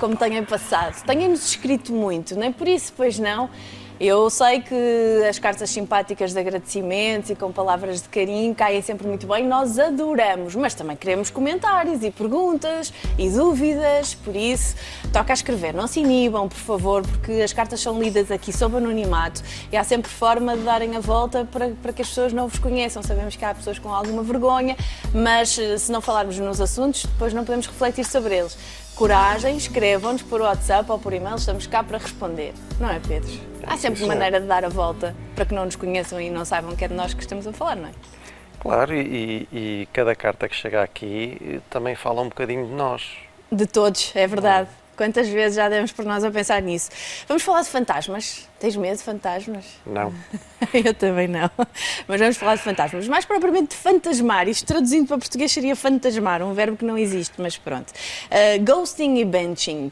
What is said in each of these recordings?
Como têm passado. Têm-nos escrito muito, nem por isso, pois não. Eu sei que as cartas simpáticas de agradecimento e com palavras de carinho caem sempre muito bem, nós adoramos, mas também queremos comentários e perguntas e dúvidas, por isso toca a escrever, não se inibam, por favor, porque as cartas são lidas aqui sob anonimato e há sempre forma de darem a volta para, para que as pessoas não vos conheçam. Sabemos que há pessoas com alguma vergonha, mas eh, se não falarmos nos assuntos, depois não podemos refletir sobre eles. Coragem, escrevam-nos por WhatsApp ou por e-mail, estamos cá para responder. Não é, Pedro? Há sempre é. maneira de dar a volta para que não nos conheçam e não saibam que é de nós que estamos a falar, não é? Claro, e, e cada carta que chega aqui eh, também fala um bocadinho de nós. De todos, é verdade. Quantas vezes já demos por nós a pensar nisso? Vamos falar de fantasmas. Tens medo de fantasmas? Não. Eu também não. Mas vamos falar de fantasmas. Mais propriamente de fantasmar. Isto traduzindo para português seria fantasmar, um verbo que não existe, mas pronto. Uh, ghosting e benching.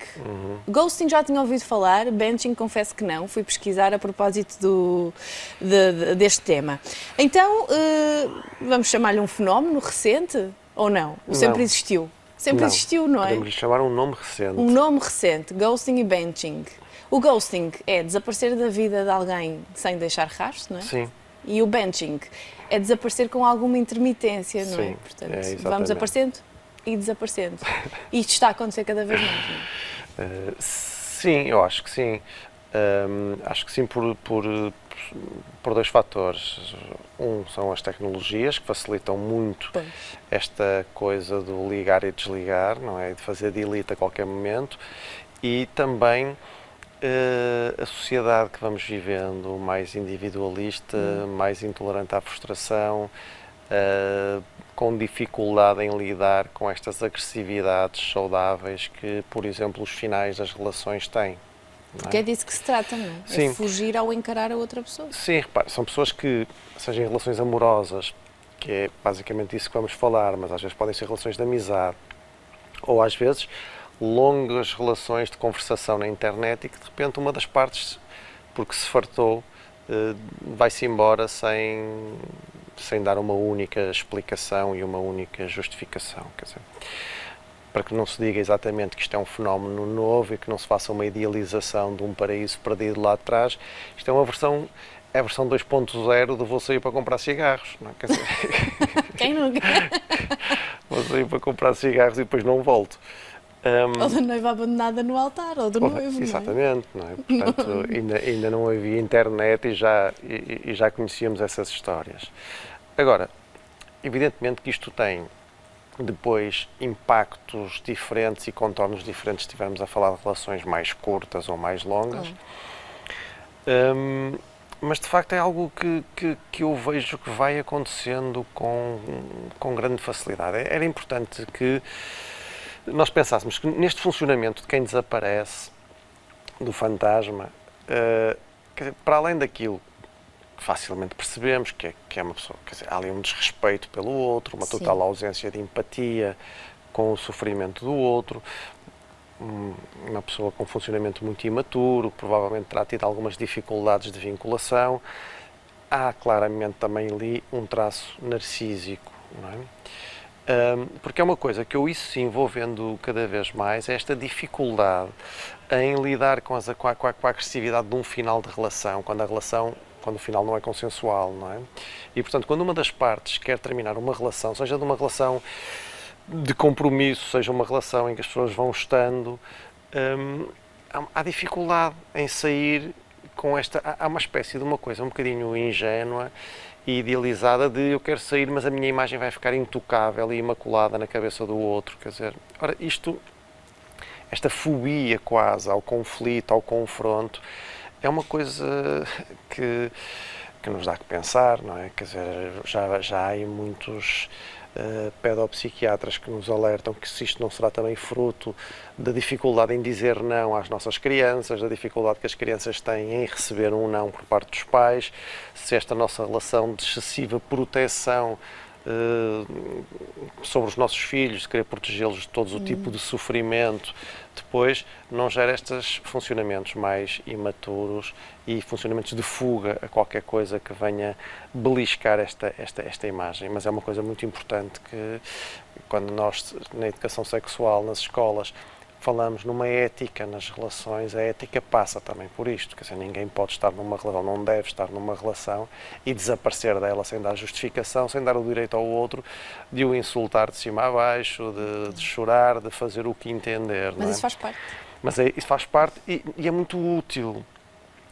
Ghosting já tinha ouvido falar, benching confesso que não. Fui pesquisar a propósito do, de- de- deste tema. Então, uh, vamos chamar-lhe um fenómeno recente ou não? Ou sempre Não. existiu? Sempre Não. existiu, não é? Podemos lhe chamar um nome recente. Um nome recente, ghosting e benching. O ghosting é desaparecer da vida de alguém sem deixar rastro, não é? Sim. E o benching é desaparecer com alguma intermitência, não é? Sim, Portanto, é, vamos aparecendo e desaparecendo. E isto está a acontecer cada vez mais, não é? Uh, sim, eu acho que sim. Um, acho que sim por, por, por dois fatores. Um são as tecnologias que facilitam muito Pois. esta coisa do ligar e desligar, não é? De fazer delete a qualquer momento. E também eh, a sociedade que vamos vivendo, mais individualista, mais intolerante à frustração, eh, com dificuldade em lidar com estas agressividades saudáveis que, por exemplo, os finais das relações têm. Não é? Porque é disso que se trata, não é? É Sim. fugir ao encarar a outra pessoa. Sim, repare, são pessoas que, sejam em relações amorosas, que é basicamente isso que vamos falar, mas às vezes podem ser relações de amizade, ou às vezes longas relações de conversação na internet e que de repente uma das partes, porque se fartou, eh, vai-se embora sem, sem dar uma única explicação e uma única justificação. Quer dizer, para que não se diga exatamente que isto é um fenómeno novo e que não se faça uma idealização de um paraíso perdido lá atrás, isto é uma versão, é a versão 2.0 do vou sair para comprar cigarros. Não é? Quer dizer, Quem nunca? vou sair para comprar cigarros e depois não volto. Um, ou da noiva abandonada no altar, ou do noivo, não é? Exatamente, não é? Portanto, ainda, ainda não havia internet e já, e, e já conhecíamos essas histórias. Agora, evidentemente que isto tem depois impactos diferentes e contornos diferentes se estivermos a falar de relações mais curtas ou mais longas. Hum, mas de facto é algo que, que, que eu vejo que vai acontecendo com, com grande facilidade. Era importante que nós pensássemos que neste funcionamento de quem desaparece, do fantasma, dizer, para além daquilo facilmente percebemos, que é, que é uma pessoa, quer dizer, há ali um desrespeito pelo outro, uma Sim. total ausência de empatia com o sofrimento do outro, um- uma pessoa com um funcionamento muito imaturo, provavelmente terá tido algumas dificuldades de vinculação. Há claramente também ali um traço narcísico, não é? Porque é uma coisa que eu isso sim vou vendo cada vez mais, é esta dificuldade em lidar com, as, com a- com a agressividade de um final de relação, quando a relação, quando o final não é consensual, não é? E portanto, quando uma das partes quer terminar uma relação, seja de uma relação de compromisso, seja uma relação em que as pessoas vão estando, hum, há, dificuldade em sair com esta. Há uma espécie de uma coisa um bocadinho ingênua e idealizada de eu quero sair, mas a minha imagem vai ficar intocável e imaculada na cabeça do outro. Quer dizer, ora, isto, esta fobia quase ao conflito, ao confronto, é uma coisa que, que nos dá que pensar, não é? Quer dizer, já, já há muitos eh, pedopsiquiatras que nos alertam que se isto não será também fruto da dificuldade em dizer não às nossas crianças, da dificuldade que as crianças têm em receber um não por parte dos pais, se esta nossa relação de excessiva proteção sobre os nossos filhos, de querer protegê-los de todo o tipo de sofrimento, depois não gera estes funcionamentos mais imaturos e funcionamentos de fuga a qualquer coisa que venha beliscar esta, esta, esta imagem. Mas é uma coisa muito importante que, quando nós, na educação sexual, nas escolas, falamos numa ética nas relações, a ética passa também por isto. Quer dizer, ninguém pode estar numa relação, não deve estar numa relação e desaparecer dela sem dar justificação, sem dar o direito ao outro de o insultar de cima a baixo, de, de chorar, de fazer o que entender. Mas é? isso faz parte. Mas é, isso faz parte e, e, é muito útil.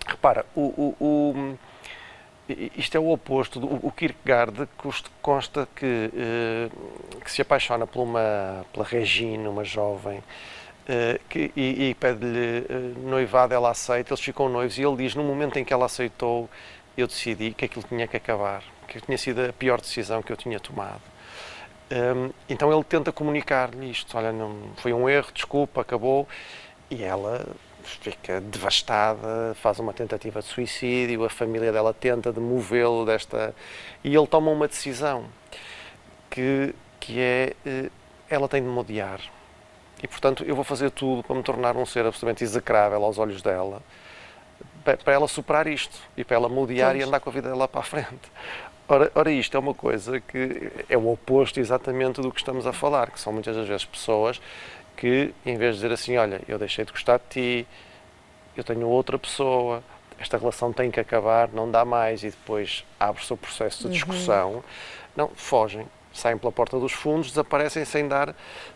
Repara, o, o, o isto é o oposto. Do, o Kierkegaard consta que, eh, que se apaixona por uma, pela Regina, uma jovem, que, e, e pede-lhe eh, noivado, ela aceita, eles ficam noivos e ele diz: No momento em que ela aceitou, eu decidi que aquilo tinha que acabar, que tinha sido a pior decisão que eu tinha tomado. Um, então ele tenta comunicar-lhe isto: Olha, não, foi um erro, desculpa, acabou. E ela fica devastada, faz uma tentativa de suicídio, a família dela tenta demovê-lo desta. E ele toma uma decisão que, que é: eh, ela tem de me odiar e, portanto, eu vou fazer tudo para me tornar um ser absolutamente execrável aos olhos dela, para ela superar isto e para ela pois. e andar com a vida dela para a frente. Ora, ora, isto é uma coisa que é o oposto exatamente do que estamos a falar, que são muitas das vezes pessoas que, em vez de dizer assim, olha, eu deixei de gostar de ti, eu tenho outra pessoa, esta relação tem que acabar, não dá mais, e depois abre-se o processo de uhum. discussão, uhum. não, fogem, saem pela porta dos fundos, desaparecem sem dar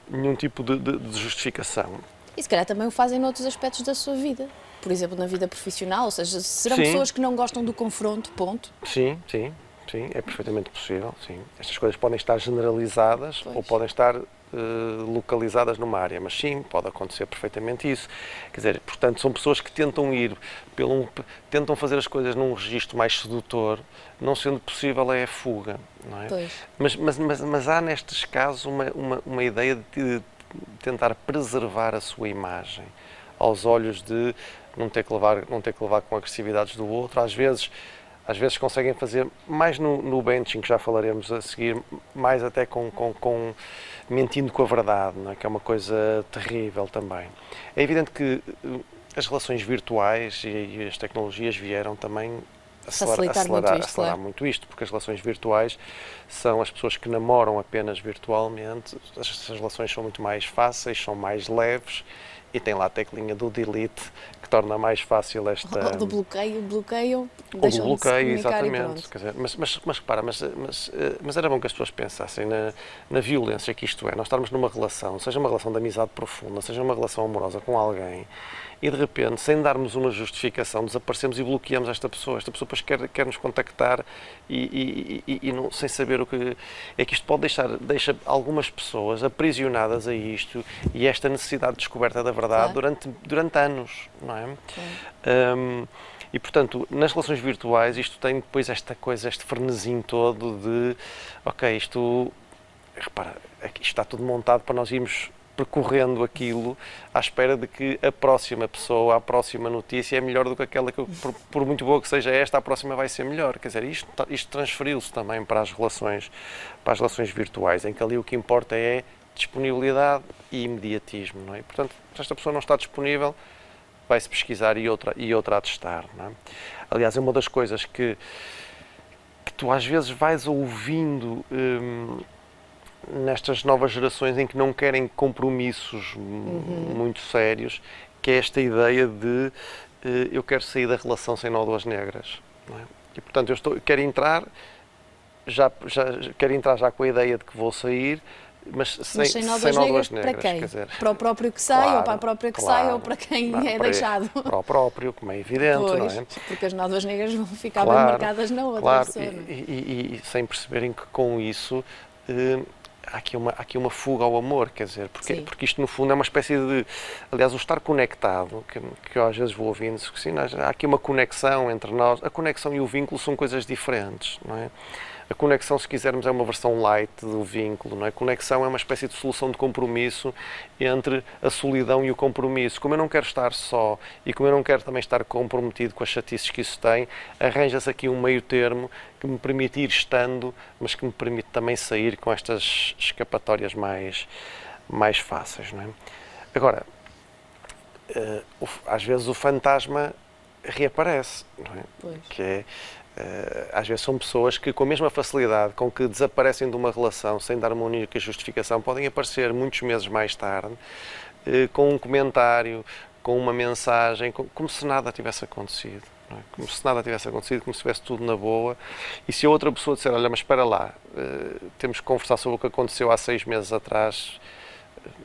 nenhum tipo de, de, de justificação. E se calhar também o fazem noutros aspectos da sua vida. Por exemplo, na vida profissional, ou seja, serão sim. pessoas que não gostam do confronto, ponto? Sim, sim, sim, é perfeitamente possível, sim. Estas coisas podem estar generalizadas pois. ou podem estar eh, localizadas numa área, mas sim, pode acontecer perfeitamente isso. Quer dizer, portanto, são pessoas que tentam ir, pelo, tentam fazer as coisas num registro mais sedutor, não sendo possível é a fuga, não é? Pois. Mas, mas, mas, mas há nestes casos uma, uma, uma ideia de tentar preservar a sua imagem aos olhos de não ter que levar, não ter que levar com agressividades do outro, às vezes às vezes conseguem fazer mais no, no benching, que já falaremos a seguir, mais até com, com, com mentindo com a verdade, é? que é uma coisa terrível também. É evidente que eh, as relações virtuais e, as tecnologias vieram também acelerar, acelerar, muito, isto, acelerar claro. muito isto, porque as relações virtuais são as pessoas que namoram apenas virtualmente, as, as relações são muito mais fáceis, são mais leves e tem lá a teclinha do delete que torna mais fácil esta. Do bloqueio, bloqueio, do bloqueio, exatamente. Dizer, mas, mas, mas repara, mas, mas, eh, mas era bom que as pessoas pensassem na, na violência que isto é. Nós estarmos numa relação, seja uma relação de amizade profunda, seja uma relação amorosa com alguém e de repente, sem darmos uma justificação, desaparecemos e bloqueamos esta pessoa. Esta pessoa depois quer, quer nos contactar e, e, e, e não, sem saber o que. É que isto pode deixar deixa algumas pessoas aprisionadas a isto e esta necessidade de descoberta da verdade claro. durante, durante anos, não é? Um, e, portanto, nas relações virtuais, isto tem depois esta coisa, este frenesim todo de, ok, isto, repara, isto está tudo montado para nós irmos percorrendo aquilo à espera de que a próxima pessoa, a próxima notícia é melhor do que aquela que, por, por muito boa que seja esta, a próxima vai ser melhor. Quer dizer, isto, isto transferiu-se também para as relações, para as relações virtuais, em que ali o que importa é disponibilidade e imediatismo, não é? Portanto, se esta pessoa não está disponível, vai-se pesquisar e outra, e outra a testar, não é? Aliás, é uma das coisas que, que tu às vezes vais ouvindo hum, nestas novas gerações em que não querem compromissos uhum. muito sérios, que é esta ideia de uh, eu quero sair da relação sem nódoas negras. É? E portanto eu estou, quero entrar, já, já quero entrar já com a ideia de que vou sair, mas sem, mas sem nódoas, sem negras, negras, para quem? Dizer, para o próprio que sai, claro, ou para a própria que claro, sai, ou para quem não, é para deixado? Para o próprio, como é evidente, pois, não é? Porque as nódoas negras vão ficar claro, bem marcadas na outra claro, pessoa. E, e, e, sem perceberem que com isso eh, há aqui uma, há aqui uma fuga ao amor, quer dizer, porque, porque isto no fundo é uma espécie de. Aliás, o estar conectado, que, que eu às vezes vou ouvindo, sim, há aqui uma conexão entre nós. A conexão e o vínculo são coisas diferentes, não é? A conexão, se quisermos, é uma versão light do vínculo, não é? A conexão é uma espécie de solução de compromisso entre a solidão e o compromisso. Como eu não quero estar só e como eu não quero também estar comprometido com as chatices que isso tem, arranja-se aqui um meio termo que me permite ir estando, mas que me permite também sair com estas escapatórias mais, mais fáceis, não é? Agora, uh, às vezes o fantasma reaparece, não é? Pois. Que é às vezes são pessoas que, com a mesma facilidade com que desaparecem de uma relação sem dar uma única justificação, podem aparecer muitos meses mais tarde eh, com um comentário, com uma mensagem, como se nada tivesse acontecido. É? Como se nada tivesse acontecido, como se estivesse tudo na boa. E se a outra pessoa disser, olha, mas espera lá, uh, temos que conversar sobre o que aconteceu há seis meses atrás,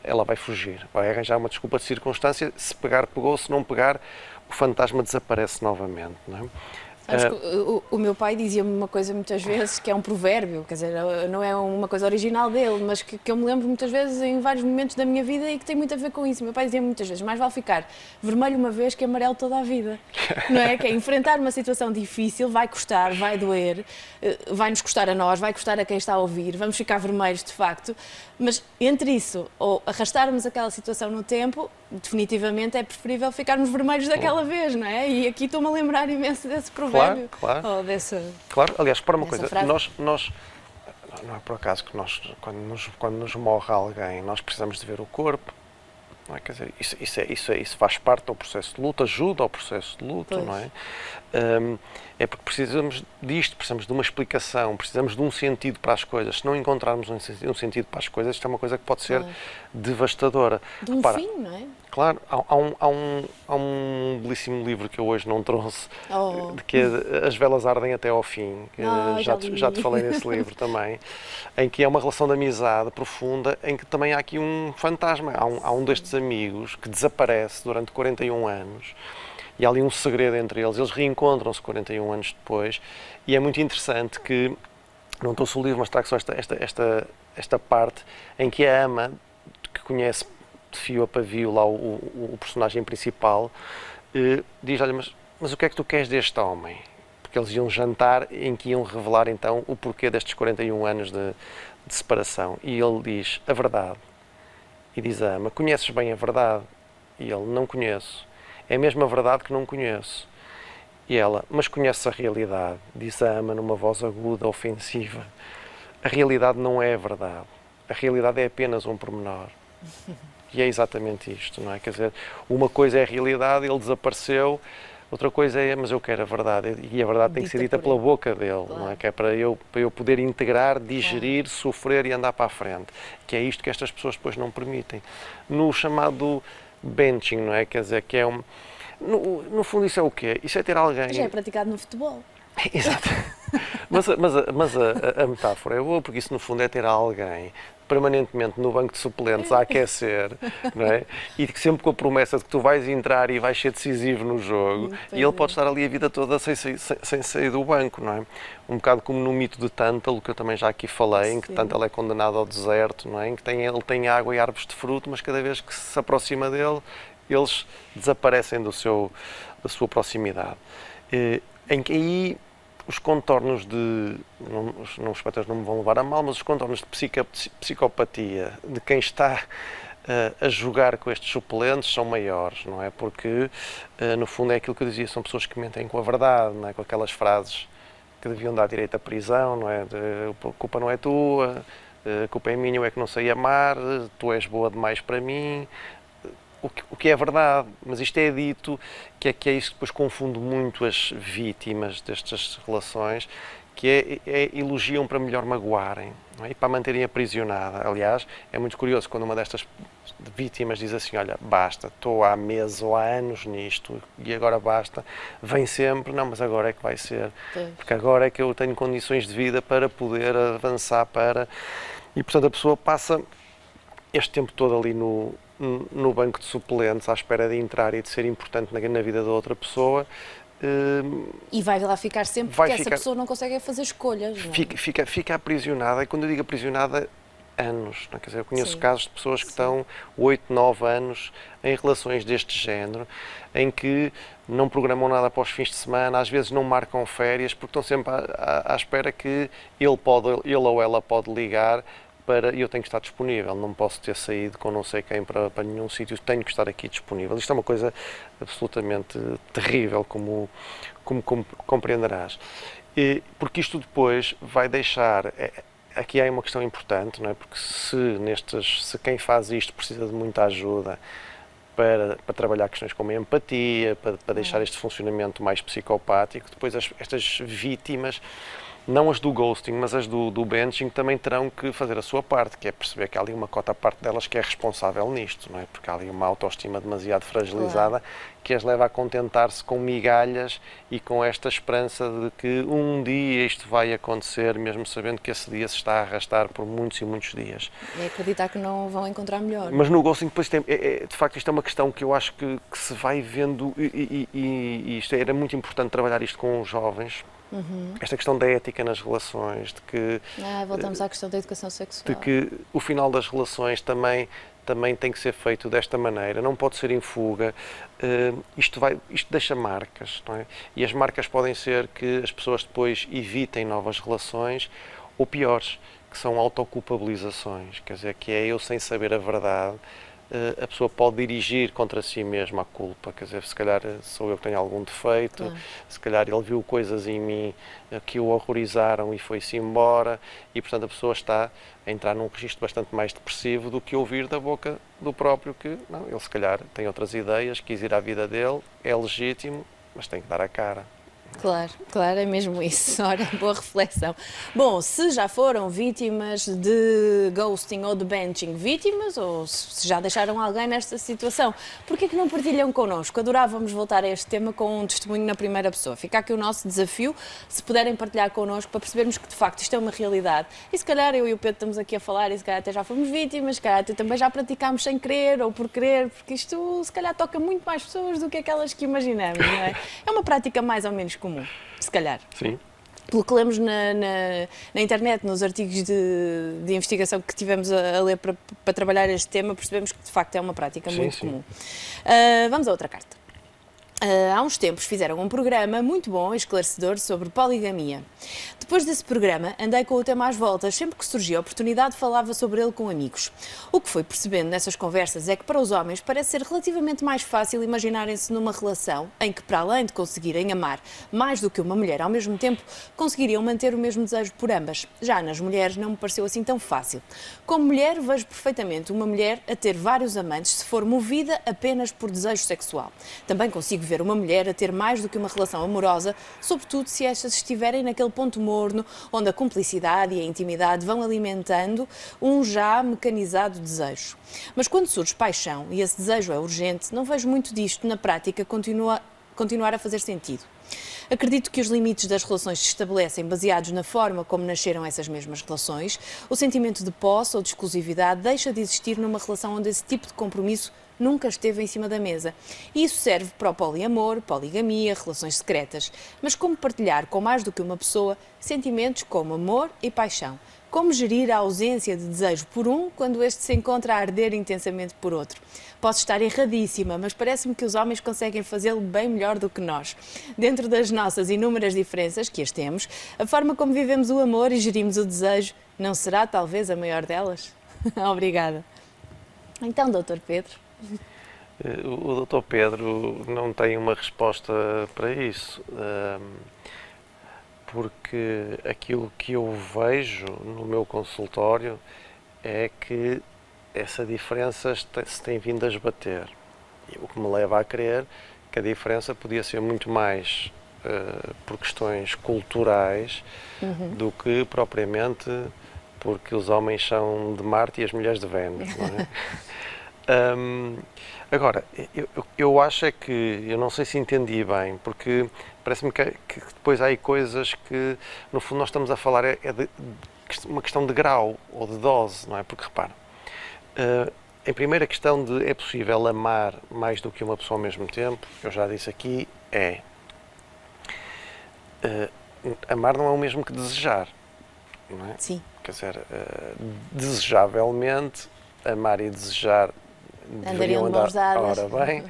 ela vai fugir, vai arranjar uma desculpa de circunstância, se pegar, pegou, se não pegar, o fantasma desaparece novamente. Não é? Uh, o, o, meu pai dizia-me uma coisa muitas vezes que é um provérbio, quer dizer, não é uma coisa original dele, mas que, que, eu me lembro muitas vezes em vários momentos da minha vida e que tem muito a ver com isso. Meu pai dizia-me muitas vezes: mais vale ficar vermelho uma vez que amarelo toda a vida. não é? Que é enfrentar uma situação difícil, vai custar, vai doer, eh, vai nos custar a nós, vai custar a quem está a ouvir, vamos ficar vermelhos de facto, mas entre isso ou arrastarmos aquela situação no tempo, definitivamente é preferível ficarmos vermelhos daquela vez, não é? E aqui estou-me a lembrar imenso desse provérbio. Claro, claro. Ou dessa, claro. Aliás, para uma coisa, frase. nós, nós, não é por acaso que nós, quando nos, quando nos morre alguém, nós precisamos de ver o corpo, não é? Quer dizer, isso, isso, é, isso, é, isso faz parte do processo de luta, ajuda ao processo de luta, pois. não é? Um, é porque precisamos disto, precisamos de uma explicação, precisamos de um sentido para as coisas. Se não encontrarmos um sentido para as coisas, isto é uma coisa que pode ser devastadora. De um Repara, fim, não é? Claro, há, há, um, há, um, há um belíssimo livro que eu hoje não trouxe, oh. de que é As Velas Ardem Até ao Fim, que oh, já, te, já te falei nesse livro também, em que é uma relação de amizade profunda, em que também há aqui um fantasma. Há um, há um destes amigos que desaparece durante 41 anos e há ali um segredo entre eles. Eles reencontram-se 41 anos depois e é muito interessante que, não trouxe o livro, mas trago só esta, esta, esta, esta parte em que a ama, que conhece de fio a pavio lá o, o, o personagem principal, eh, diz, olha, mas, mas o que é que tu queres deste homem? Porque eles iam jantar em que iam revelar então o porquê destes 41 anos de, de separação. E ele diz, a verdade. E diz a ama, conheces bem a verdade? E ele, não conheço. É a mesma verdade que não conheço. E ela, mas conhece a realidade, diz a ama numa voz aguda, ofensiva. A realidade não é a verdade. A realidade é apenas um pormenor. E é exatamente isto, não é? Quer dizer, uma coisa é a realidade, ele desapareceu, outra coisa é, mas eu quero a verdade, e a verdade tem que ser dita pela boca dele, claro. não é? Que é para eu, para eu poder integrar, digerir, claro. sofrer e andar para a frente. Que é isto que estas pessoas depois não permitem. No chamado benching, não é? Quer dizer, que é um. No, no fundo, isso é o quê? Isso é ter alguém. Já é praticado no futebol. Exato. mas, mas, mas a, a, metáfora é boa, porque isso no fundo é ter alguém permanentemente no banco de suplentes a aquecer, não é? E sempre com a promessa de que tu vais entrar e vais ser decisivo no jogo, e ele pode estar ali a vida toda sem, sem, sem sair do banco, não é? Um bocado como no mito de Tântalo, que eu também já aqui falei, em que Tântalo é condenado ao deserto, não é? Em que tem, ele tem água e árvores de fruto, mas cada vez que se aproxima dele, eles desaparecem do seu, da sua proximidade. E, em que aí os contornos de. Não, os, espectadores não me vão levar a mal, mas os contornos de psica, psicopatia de quem está uh, a jogar com estes suplentes são maiores, não é? Porque, uh, no fundo, é aquilo que eu dizia: são pessoas que mentem com a verdade, não é? Com aquelas frases que deviam dar direito à prisão, não é? De, a culpa não é tua, a culpa é minha, eu é que não sei amar, tu és boa demais para mim, o que, o que, é verdade, mas isto é dito que é, que é isso que depois confunde muito as vítimas destas relações, que é, é elogiam para melhor magoarem é? e para manterem aprisionada. Aliás, é muito curioso quando uma destas vítimas diz assim: Olha, basta, estou há meses ou há anos nisto e agora basta, vem sempre, não, mas agora é que vai ser, porque agora é que eu tenho condições de vida para poder avançar para. E portanto a pessoa passa este tempo todo ali no, no banco de suplentes à espera de entrar e de ser importante na, na vida da outra pessoa. Uh, e vai lá ficar sempre porque ficar, essa pessoa não consegue fazer escolhas. É? Fica, fica, fica aprisionada, e quando eu digo aprisionada, anos. Não é? Quer dizer, eu conheço Sim. casos de pessoas que Sim. estão 8, 9 anos em relações deste género, em que não programam nada para os fins de semana, às vezes não marcam férias, porque estão sempre à, à, à espera que ele, pode, ele ou ela pode ligar para eu tenho que estar disponível, não posso ter saído com não sei quem para, para nenhum sítio, tenho que estar aqui disponível. Isto é uma coisa absolutamente terrível, como, como, como compreenderás. E, porque isto depois vai deixar. É, aqui há uma questão importante, não é? Porque se, nestes, se quem faz isto precisa de muita ajuda para, para trabalhar questões como a empatia, para, para deixar este funcionamento mais psicopático, depois as, estas vítimas não as do ghosting, mas as do, do benching também terão que fazer a sua parte, que é perceber que há ali uma cota parte delas que é responsável nisto, não é? Porque há ali uma autoestima demasiado fragilizada claro. que as leva a contentar-se com migalhas e com esta esperança de que um dia isto vai acontecer, mesmo sabendo que esse dia se está a arrastar por muitos e muitos dias. E acreditar que não vão encontrar melhor. Mas no ghosting, depois, tem, é, é, de facto, isto é uma questão que eu acho que, que se vai vendo, e, e, e, e isto era muito importante trabalhar isto com os jovens, Uhum. Esta questão da ética nas relações, de que. Ah, voltamos à questão da educação sexual. De que o final das relações também, também tem que ser feito desta maneira, não pode ser em fuga. Uh, isto, vai, isto deixa marcas, não é? E as marcas podem ser que as pessoas depois evitem novas relações, ou piores, que são autoculpabilizações, quer dizer, que é eu sem saber a verdade a pessoa pode dirigir contra si mesma a culpa, quer dizer, se calhar sou eu que tenho algum defeito, claro. se calhar ele viu coisas em mim que o horrorizaram e foi-se embora, e portanto a pessoa está a entrar num registro bastante mais depressivo do que ouvir da boca do próprio que, não, ele se calhar tem outras ideias, quis ir à vida dele, é legítimo, mas tem que dar a cara. Claro, claro, é mesmo isso. Ora, boa reflexão. Bom, se já foram vítimas de ghosting ou de benching, vítimas ou se já deixaram alguém nesta situação, por que é que não partilham connosco? Adorávamos voltar a este tema com um testemunho na primeira pessoa. Fica aqui o nosso desafio, se puderem partilhar connosco para percebermos que de facto isto é uma realidade. E se calhar eu e o Pedro estamos aqui a falar e se calhar até já fomos vítimas, se calhar até também já praticámos sem querer ou por querer, porque isto se calhar toca muito mais pessoas do que aquelas que imaginamos, não é? É uma prática mais ou menos comum, se calhar. Sim. Pelo que lemos na, na, na internet, nos artigos de, de, investigação que tivemos a, a ler para, para, trabalhar este tema, percebemos que de facto é uma prática sim, muito sim. comum. Uh, vamos a outra carta. Uh, há uns tempos fizeram um programa muito bom e esclarecedor sobre poligamia. Depois desse programa, andei com o tema às voltas. Sempre que surgia a oportunidade, falava sobre ele com amigos. O que fui percebendo nessas conversas é que para os homens parece ser relativamente mais fácil imaginarem-se numa relação em que, para além de conseguirem amar mais do que uma mulher ao mesmo tempo, conseguiriam manter o mesmo desejo por ambas. Já nas mulheres não me pareceu assim tão fácil. Como mulher, vejo perfeitamente uma mulher a ter vários amantes se for movida apenas por desejo sexual. Também consigo ver uma mulher a ter mais do que uma relação amorosa, sobretudo se estas estiverem naquele ponto morno onde a cumplicidade e a intimidade vão alimentando um já mecanizado desejo. Mas quando surge paixão e esse desejo é urgente, não vejo muito disto na prática continua, continuar a fazer sentido. Acredito que os limites das relações se estabelecem baseados na forma como nasceram essas mesmas relações. O sentimento de posse ou de exclusividade deixa de existir numa relação onde esse tipo de compromisso nunca esteve em cima da mesa. E isso serve para o poliamor, poligamia, relações secretas. Mas como partilhar com mais do que uma pessoa sentimentos como amor e paixão? Como gerir a ausência de desejo por um quando este se encontra a arder intensamente por outro? Posso estar erradíssima, mas parece-me que os homens conseguem fazê-lo bem melhor do que nós. Dentro das nossas inúmeras diferenças, que as temos, a forma como vivemos o amor e gerimos o desejo não será talvez a maior delas? Obrigada. Então, doutor Pedro. Eh, o Dr. Pedro não tem uma resposta para isso, porque aquilo que eu vejo no meu consultório é que essa diferença se tem vindo a esbater. O que me leva a crer que a diferença podia ser muito mais uh, por questões culturais uhum. do que propriamente porque os homens são de Marte e as mulheres de Vênus, não é? Um, agora, eu, eu acho é que, eu não sei se entendi bem, porque parece-me que, que, depois há aí coisas que, no fundo, nós estamos a falar é, é de, uma questão de grau ou de dose, não é? Porque, repara, uh, em primeira questão de é possível amar mais do que uma pessoa ao mesmo tempo, eu já disse aqui, é. Uh, amar não é o mesmo que desejar, não é? Sim. Quer dizer, uh, desejavelmente, amar e desejar Andariam de mãos dadas. Ora bem,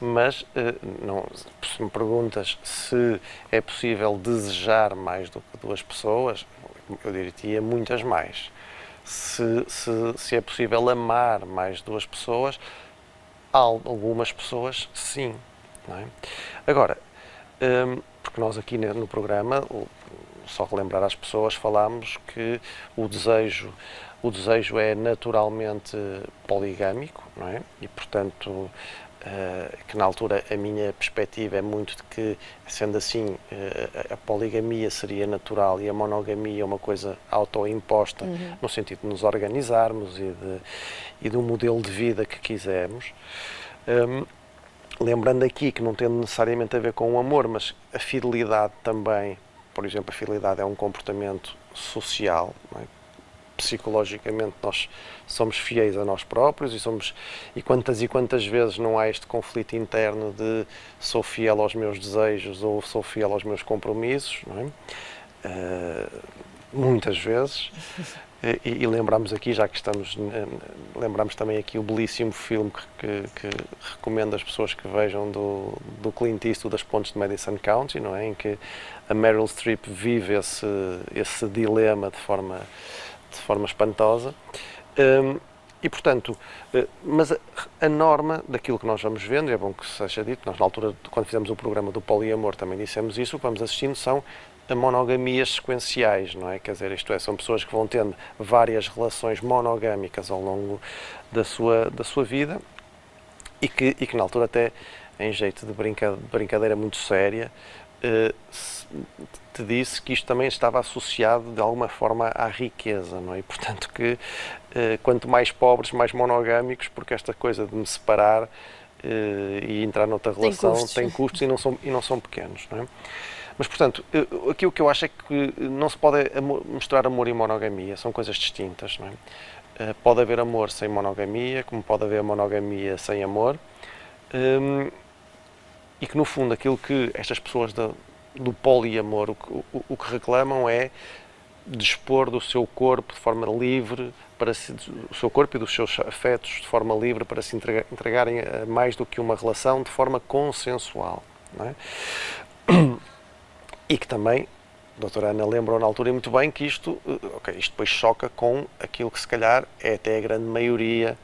mas eh, não, se me perguntas se é possível desejar mais do que duas pessoas, eu diria muitas mais. Se, se, se é possível amar mais duas pessoas, algumas pessoas sim. É? Agora, hum, porque nós aqui no programa, só relembrar às pessoas, falámos que o desejo o desejo é naturalmente poligâmico, não é? E, portanto, Uh, que na altura a minha perspectiva é muito de que, sendo assim, uh, a poligamia seria natural e a monogamia uma coisa autoimposta, uhum. no sentido de nos organizarmos e, de, e do modelo de vida que quisermos. Um, lembrando aqui que não tem necessariamente a ver com o amor, mas a fidelidade também, por exemplo, a fidelidade é um comportamento social, é? Psicologicamente nós somos fiéis a nós próprios e somos e quantas e quantas vezes não há este conflito interno de sou fiel aos meus desejos ou sou fiel aos meus compromissos, não é? Uh, muitas vezes. E, e, lembramos aqui, já que estamos, lembramos também aqui o belíssimo filme que, que, que recomendo às pessoas que vejam do, do Clint Eastwood das Pontes de Madison County, não é? Em que a Meryl Streep vive esse, esse dilema de forma de forma espantosa. Um, e, portanto, uh, mas a, a, norma daquilo que nós vamos vendo, e é bom que seja dito, nós na altura, quando fizemos o programa do poliamor, também dissemos isso, o que vamos assistindo são monogamias sequenciais, não é? Quer dizer, isto é, são pessoas que vão tendo várias relações monogâmicas ao longo da sua, da sua vida e que, e que na altura até, em jeito de, brinca, brincadeira muito séria, te disse que isto também estava associado de alguma forma à riqueza, não é? E, portanto, que eh, quanto mais pobres, mais monogâmicos, porque esta coisa de me separar eh, e entrar noutra relação tem custos, tem custos e, não são, e não são pequenos, não é? Mas, portanto, eh, aqui o que eu acho é que não se pode misturar amor e monogamia, são coisas distintas, não é? Eh, pode haver amor sem monogamia, como pode haver monogamia sem amor. E que, no fundo, aquilo que estas pessoas da, do poliamor. O o, o que reclamam é dispor do seu corpo de forma livre para se, o seu corpo e dos seus afetos de forma livre para se entregar, entregarem a mais do que uma relação de forma consensual. É? E que também, a doutora Ana lembrou na altura muito bem que isto, eh, okay, isto depois choca com aquilo que se calhar é até a grande maioria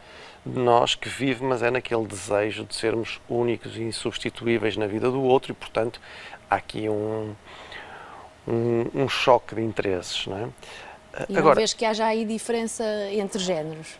nós que vive, mas é naquele desejo de sermos únicos e insubstituíveis na vida do outro e, portanto, há aqui um, um, um choque de interesses. Não é? E Agora, não vês que haja aí diferença entre géneros?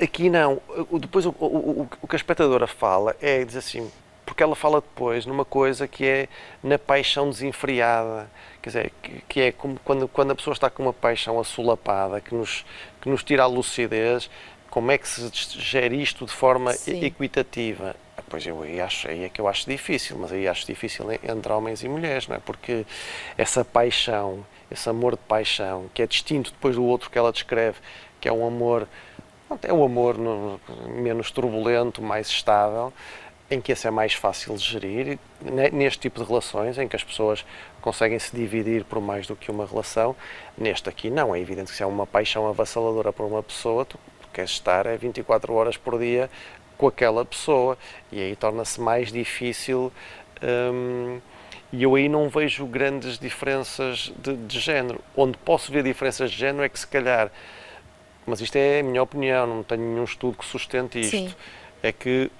Aqui não. Depois o, o, o que a espectadora fala é, diz assim, porque ela fala depois numa coisa que é na paixão desenfreada, quer dizer, que, que é como quando, quando a pessoa está com uma paixão assolapada, que nos, que nos tira a lucidez, como é que se gera isto de forma Sim. equitativa? Pois eu aí, acho, aí é que eu acho difícil, mas aí acho difícil entre homens e mulheres, não é? Porque essa paixão, esse amor de paixão, que é distinto depois do outro que ela descreve, que é um amor, é um amor no, menos turbulento, mais estável, em que esse é mais fácil de gerir, neste tipo de relações, em que as pessoas conseguem se dividir por mais do que uma relação, neste aqui não, é evidente que se há uma paixão avassaladora por uma pessoa, tu queres estar é 24 horas por dia com aquela pessoa e aí torna-se mais difícil. Hum, e eu aí não vejo grandes diferenças de, de, género. Onde posso ver diferenças de género é que se calhar, mas isto é a minha opinião, não tenho nenhum estudo que sustente isto, Sim. é que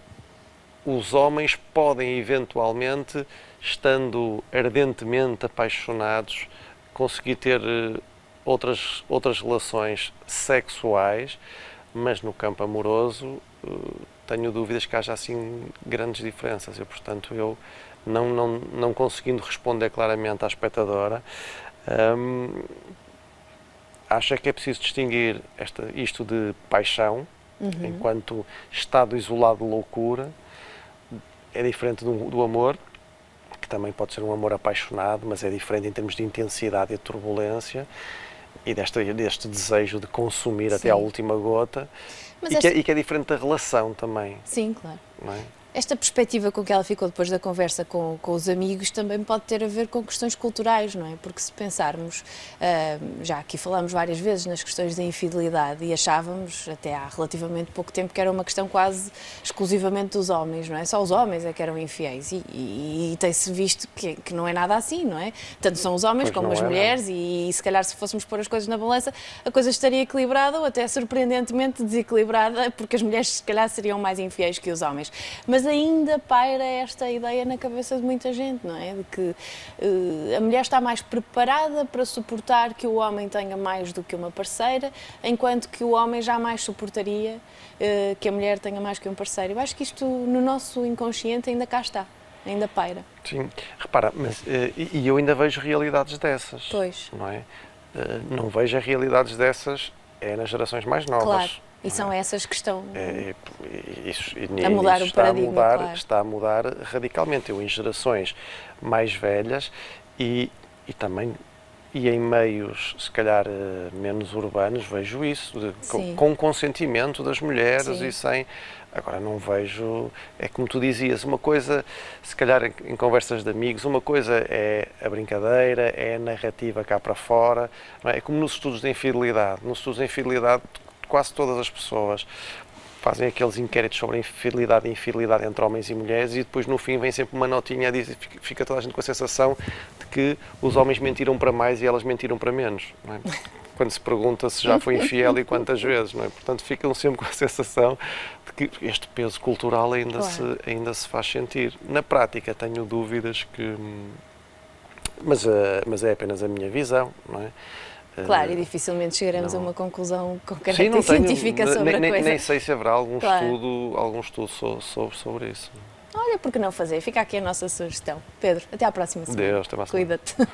os homens podem eventualmente, estando ardentemente apaixonados, conseguir ter eh, outras, outras relações sexuais, mas no campo amoroso eh, tenho dúvidas que haja assim grandes diferenças. Eu, portanto, eu não, não, não conseguindo responder claramente à espectadora, hum, acho é que é preciso distinguir esta, isto de paixão, uhum. enquanto estado isolado de loucura, é diferente do, do amor, que também pode ser um amor apaixonado, mas é diferente em termos de intensidade e de turbulência e deste, deste desejo de consumir Sim. até à última gota e, esta... que é, e, que é, diferente da relação também. Sim, claro. É? Esta perspectiva com que ela ficou depois da conversa com, com os amigos também pode ter a ver com questões culturais, não é? Porque se pensarmos, uh, já aqui falamos várias vezes nas questões da infidelidade e achávamos, até há relativamente pouco tempo, que era uma questão quase exclusivamente dos homens, não é? Só os homens é que eram infiéis e, e, e tem-se visto que, que, não é nada assim, não é? Tanto são os homens pois como as é, mulheres e, e se calhar se fôssemos pôr as coisas na balança, a coisa estaria equilibrada ou até surpreendentemente desequilibrada, porque as mulheres se calhar seriam mais infiéis que os homens. Mas Mas ainda paira esta ideia na cabeça de muita gente, não é? De que uh, a mulher está mais preparada para suportar que o homem tenha mais do que uma parceira, enquanto que o homem jamais suportaria uh, que a mulher tenha mais que um parceiro. Eu acho que isto no nosso inconsciente ainda cá está ainda paira. Sim, repara, mas, e eu ainda vejo realidades dessas. Pois. Não é? Não vejo realidades dessas é nas gerações mais novas. Claro. E são é? essas que estão é, isso, a mudar o paradigma. A mudar, claro. Está a mudar radicalmente. Eu, em gerações mais velhas e, e também e em meios, se calhar, eh, menos urbanos, vejo isso, de, com, com consentimento das mulheres Sim. e sem. Agora, não vejo. É como tu dizias, uma coisa, se calhar em, em, conversas de amigos, uma coisa é a brincadeira, é a narrativa cá para fora. É? é? como nos estudos de infidelidade. Nos estudos de infidelidade, quase todas as pessoas fazem aqueles inquéritos sobre infidelidade e infidelidade entre homens e mulheres e depois no fim vem sempre uma notinha a dizer, fica toda a gente com a sensação de que os homens mentiram para mais e elas mentiram para menos. É? Quando se pergunta se já foi infiel e quantas vezes, não é? Portanto, ficam sempre com a sensação de que este peso cultural ainda, claro. se, ainda se faz sentir. Na prática, tenho dúvidas que. Mas, eh, mas é apenas a minha visão, não é? Claro, e dificilmente chegaremos não. a uma conclusão concreta Sim, e científica sobre nem, a coisa. Nem sei se haverá algum claro. estudo, algum estudo sobre, sobre isso. Olha, por que não fazer? Fica aqui a nossa sugestão. Pedro, até à próxima semana. Deus, até mais Cuida-te.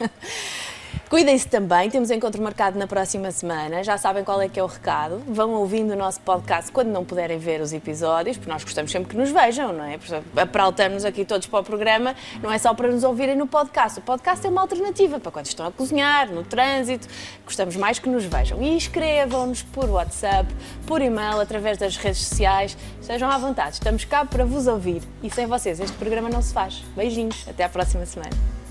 Cuidem-se também, temos encontro marcado na próxima semana, já sabem qual é que é o recado. Vão ouvindo o nosso podcast quando não puderem ver os episódios, porque nós gostamos sempre que nos vejam, não é? Apraltamos aqui todos para o programa, não é só para nos ouvirem no podcast. O podcast é uma alternativa para quando estão a cozinhar, no trânsito, gostamos mais que nos vejam. E escrevam-nos por WhatsApp, por e-mail, através das redes sociais, estejam à vontade, estamos cá para vos ouvir. E sem vocês este programa não se faz. Beijinhos, até à próxima semana.